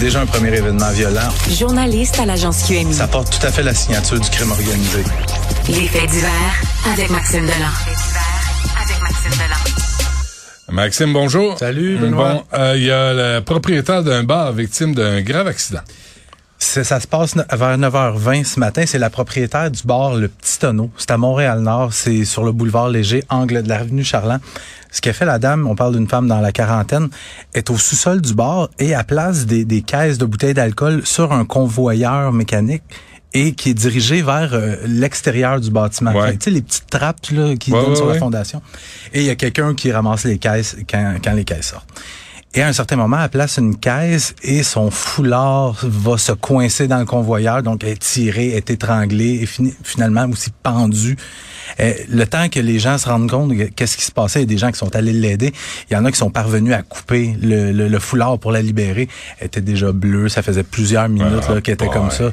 Déjà un premier événement violent. journaliste à l'agence QMI. Ça porte tout à fait la signature du crime organisé. Les faits divers avec Maxime Delan. avec Maxime Delan. Maxime, bonjour. Salut, Benoît. Bon, euh, il y a le propriétaire d'un bar victime d'un grave accident. Ça se passe vers 9h20 ce matin. C'est la propriétaire du bar Le Petit Tonneau. C'est à Montréal-Nord. C'est sur le boulevard Léger, angle de l'avenue Charland. Ce qu'a fait la dame, on parle d'une femme dans la quarantaine, est au sous-sol du bar et à place des, des caisses de bouteilles d'alcool sur un convoyeur mécanique et qui est dirigé vers euh, l'extérieur du bâtiment. Ouais. Fait Tu sais, les petites trappes là, qui Ouais, donnent ouais, sur la fondation. Et il y a quelqu'un qui ramasse les caisses quand, quand les caisses sortent. Et à un certain moment, elle place une caisse et son foulard va se coincer dans le convoyeur, donc est tirée, est étranglée et finalement aussi pendue. Euh, le temps que les gens se rendent compte de qu'est-ce qui se passait, il y a des gens qui sont allés l'aider. Il y en a qui sont parvenus à couper le, le- le foulard pour la libérer. Elle était déjà bleue, ça faisait plusieurs minutes Ah, qu'elle était comme ça.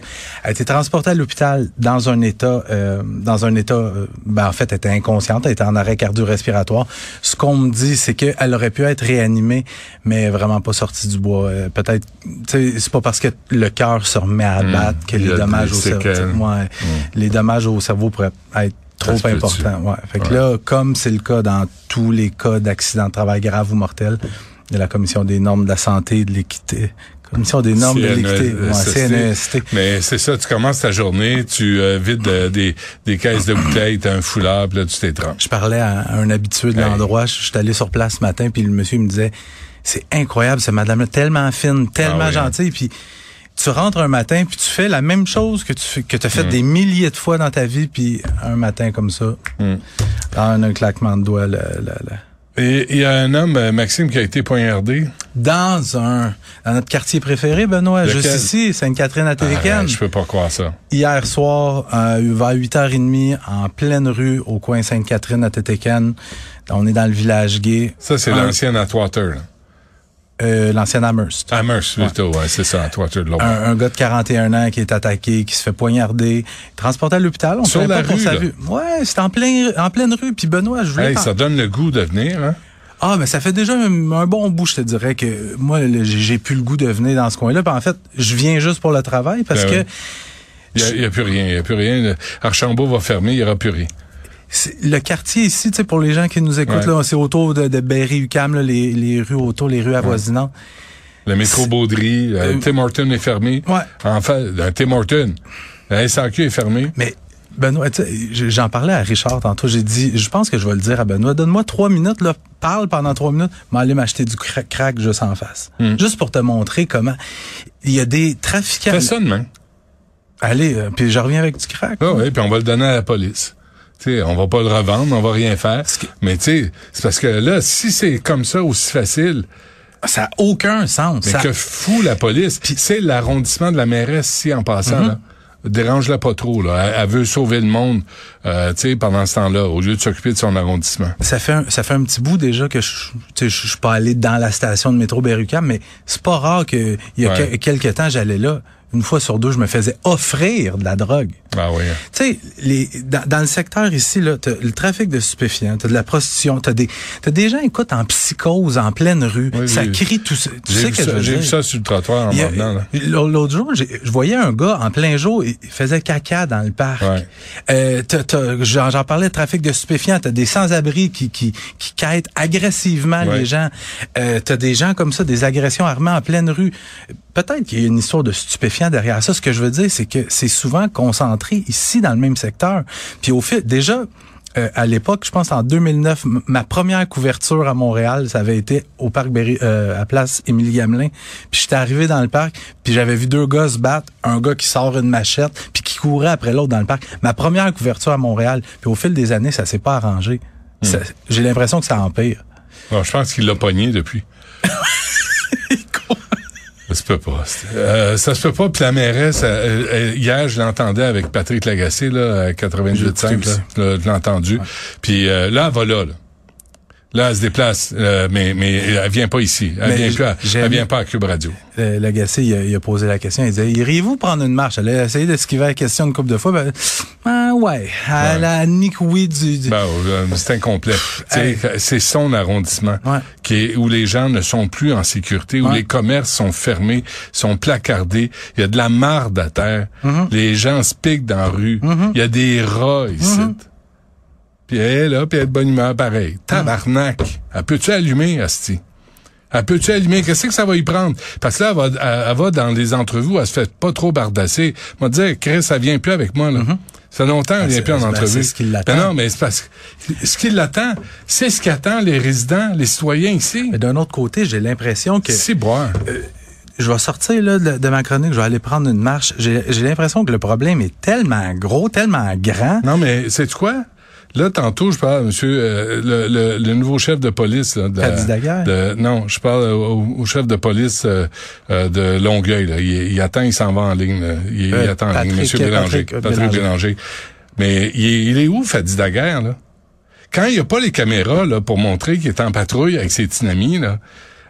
Elle a été transportée à l'hôpital dans un état, euh, dans un état, euh, ben en fait, elle était inconsciente, elle était en arrêt cardio-respiratoire. Ce qu'on me dit, c'est qu'elle aurait pu être réanimée, mais vraiment pas sortie du bois. Euh, Peut-être, c'est pas parce que le cœur se remet à Hmm. battre que les dommages au cerveau. Hmm. les dommages au cerveau pourraient être trop importants. Ouais. Fait que Ouais. là, comme c'est le cas dans tous les cas d'accidents de travail graves ou mortels, de la Commission des normes de la santé et de l'équité. Commission des normes de l'équité. Ouais. CNEST. Mais c'est ça, tu commences ta journée, tu euh, vides euh, des, des caisses de bouteilles, t'as un foulard, puis là, tu t'étranges. Je parlais à un habitué de Hey. l'endroit. Je suis allé sur place ce matin, puis le monsieur il me disait, c'est incroyable, cette madame-là, tellement fine, tellement Ah oui, gentille, puis tu rentres un matin, puis tu fais la même chose que tu fais, que as Mm. fait des milliers de fois dans ta vie, puis un matin comme ça, Mm. dans un claquement de doigts, là, là, là. Et il y a un homme, euh, Maxime, qui a été poignardé? dans un dans notre quartier préféré, Benoît, Lequel? juste ici, Sainte-Catherine-Atéricaine. Ah, je peux pas croire ça. Hier soir, euh, vers 8h30, en pleine rue, au coin Sainte-Catherine à Tétéken. On est dans le village gay. Ça, c'est l'ancien Atwater. là. Euh, l'ancien Amherst. Amherst, plutôt, ouais, c'est ça, de l'autre. Un, un gars de 41 ans qui est attaqué, qui se fait poignarder, transporté à l'hôpital. On Sur la pas rue, là? Ouais, c'était en plein, en pleine rue. Puis Benoît, je voulais Hey, ça donne le goût de venir, hein? Ah, mais ça fait déjà un, un bon bout, je te dirais que moi, j'ai plus le goût de venir dans ce coin-là. Puis en fait, je viens juste pour le travail parce Ben que oui. Il n'y a, plus rien, il n'y a plus rien. Archambault va fermer, il n'y aura plus rien. Le quartier ici, tu sais, pour les gens qui nous écoutent, Ouais. c'est autour de, de Berry-UQAM, là, les, les rues autour, les rues avoisinantes. Le métro Baudry, euh, Euh, Tim Horton est fermé. Ouais. En fait, un Tim Horton. La SAQ est fermé. Mais Benoît, j'en parlais à Richard tantôt. J'ai dit, je pense que je vais le dire à Benoît. Donne-moi trois minutes, là, parle pendant trois minutes, mais aller m'acheter du cra- crack juste en face. Hmm. Juste pour te montrer comment il y a des trafiquants. Fais ça demain. Allez, euh, puis je reviens avec du crack. Ah oui, puis on va le donner à la police. Tu sais, on va pas le revendre, on va rien faire. que- Mais tu sais, c'est parce que là, si c'est comme ça aussi facile, Ça a aucun sens. mais Ça- que fout la police, puis c'est l'arrondissement de la mairesse ici en passant, Mm-hmm. là. Dérange-la pas trop, là. Elle, elle veut sauver le monde, euh, pendant ce temps-là, au lieu de s'occuper de son arrondissement. Ça fait un, ça fait un petit bout déjà que je suis pas allé dans la station de métro Berrucam, mais c'est pas rare que il y a Ouais. que- quelques temps j'allais là. Une fois sur deux, je me faisais offrir de la drogue. Ah oui. Tu sais, les, dans, dans le secteur ici, là, t'as le trafic de stupéfiants, t'as de la prostitution, t'as des, t'as des gens, écoute, en psychose, en pleine rue. Oui, ça crie tout ça. Tu sais que j'ai vu ça sur le trottoir en là. L'autre jour, je voyais un gars en plein jour, il faisait caca dans le parc. Ouais. Euh, t'as- t'as- J'en j'en parlais de trafic de stupéfiants. T'as des sans-abri qui, qui, qui quêtent agressivement Ouais. les gens. Euh, T'as des gens comme ça, des agressions armées en pleine rue. Peut-être qu'il y a une histoire de stupéfiants derrière ça. Ce que je veux dire, c'est que c'est souvent concentré ici dans le même secteur. Puis au fait, déjà, Euh, à l'époque, je pense en 2009, m- ma première couverture à Montréal, ça avait été au parc Berry, euh, à place Émilie Gamelin. Puis j'étais arrivé dans le parc, puis j'avais vu deux gars se battre, un gars qui sort une machette, puis qui courait après l'autre dans le parc. Ma première couverture à Montréal, puis au fil des années, ça s'est pas arrangé. Ça- J'ai l'impression que ça empire. Bon, je pense qu'il l'a pogné depuis. Ça se peut pas. Euh, ça se peut pas. Puis la mairesse, euh, hier, je l'entendais avec Patrick Lagacé, là, à 98.5, J'ai là. écouté Là, Je l'ai entendu. Puis euh, là, elle va là, là. Là, elle se déplace, euh, mais, mais elle vient pas ici. Elle Mais vient, plus à, elle vient pas à Cube Radio. Euh, Lagacé, il a, il a posé la question. Il disait, iriez-vous prendre une marche? Elle a essayé d'esquiver la question une couple de fois. Ben, ah ouais. Elle a admis que oui du... du- Ben, euh, c'est incomplet. C'est son arrondissement Ouais. qui est, où les gens ne sont plus en sécurité, où Ouais. les commerces sont fermés, sont placardés. Il y a de la marde à terre. Mm-hmm. Les gens se piquent dans la rue. Il y a des rats ici. Mm-hmm. Puis elle est là, puis elle est de bonne humeur, pareil. Tabarnak. Elle peut-tu allumer, Asti? Elle peut-tu allumer? Qu'est-ce que ça va y prendre? Parce que là, elle va, elle, va dans les entrevues, elle se fait pas trop bardasser. Elle va dire, Chris, ça vient plus avec moi, là. Ça fait longtemps qu'elle Ben, vient plus en ben, entrevue. c'est ce qui l'attend. Ben non, mais c'est parce que ce qui l'attend, c'est ce qu'attend les résidents, les citoyens ici. Mais d'un autre côté, j'ai l'impression que... C'est boire. je vais sortir là, de, de ma chronique, je vais aller prendre une marche. J'ai j'ai l'impression que le problème est tellement gros, tellement grand. Non, mais c'est quoi? Là, tantôt, je parle, monsieur, euh, le, le, le nouveau chef de police. Là, de, Daguerre? de- non, je parle au, au chef de police euh, euh, de Longueuil. Là. Il, il attend, il s'en va en ligne. là. Il, il Euh, attend en ligne, monsieur Bélanger. Patrick, Patrick Bélanger. Mais il est, il est où, Fadi Daguerre, là? Quand il n'y a pas les caméras là, pour montrer qu'il est en patrouille avec ses petits amis, là,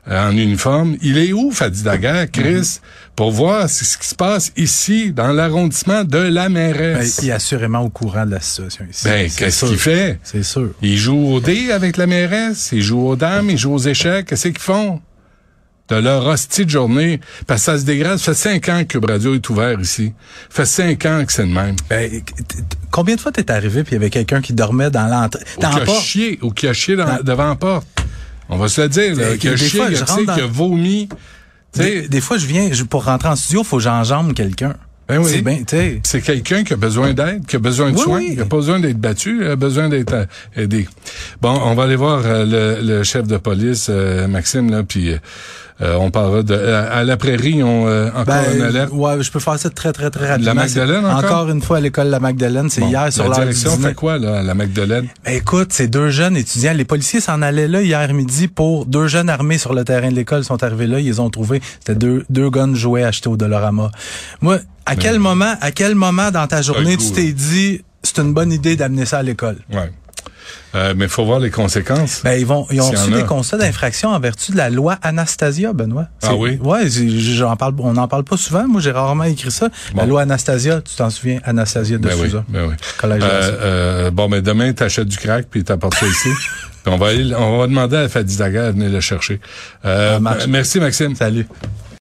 en uniforme, il est où, Fadi Daguerre, Chris, pour voir ce qui se passe ici, dans l'arrondissement de la Ben, mairesse? il est assurément au courant de la situation ici. Ben, qu'est-ce qu'il fait? C'est sûr. Ils jouent au dé avec la mairesse, ils jouent aux dames, ils jouent aux échecs. Qu'est-ce qu'ils font? De leur hostie de journée. Parce que ça se dégrade. Ça fait cinq ans que Cube Radio est ouvert ici. Ça fait cinq ans que c'est le même. Ben, combien de fois t'es arrivé puis il y avait quelqu'un qui dormait dans l'entrée? Ou qui a porte? chié, ou qui a chié dans- Dans- devant la porte. On va se le dire, là. Je tu sais, rentre dans- qui a vomi. Des, des fois, je viens, je, pour rentrer en studio, faut que j'enjambe quelqu'un. Ben oui. Sais. c'est quelqu'un qui a besoin d'aide, qui a besoin de Oui, soins, oui. qui a pas besoin d'être battu, a besoin d'être euh, aidé. Bon, on va aller voir euh, le, le chef de police, euh, Maxime, là, puis euh, on parlera de... À, à la prairie, ils ont euh, encore Ben, une alerte? ouais, je peux faire ça très, très, très rapidement. Magdalene, C'est- encore? une fois à l'école La Magdalene, c'est Bon, hier sur la direction fait quoi, là, à la Magdalene? Ben, écoute, c'est deux jeunes étudiants. Les policiers s'en allaient là hier midi pour deux jeunes armés sur le terrain de l'école sont arrivés là. Ils les ont trouvés. C'était deux, deux guns jouets achetés au Dollarama. Moi, à quel moment, à quel moment dans ta journée goût, tu t'es dit, c'est une bonne idée d'amener ça à l'école? Ouais. Euh, mais faut voir les conséquences. Ben, ils vont, ils ont reçu des constats d'infraction en vertu de la loi Anastasia, Benoît. Ah oui? Ouais, j'en parle, on n'en parle pas souvent. Moi, j'ai rarement écrit ça. La loi Anastasia, tu t'en souviens, Anastasia de ben oui, Souza. ben oui. Collège Euh, euh, bon, ben demain, t'achètes du crack puis t'apportes ça ici. Puis on va aller, on va demander à Fadi Daguerre de venir le chercher. Merci, Maxime. Salut.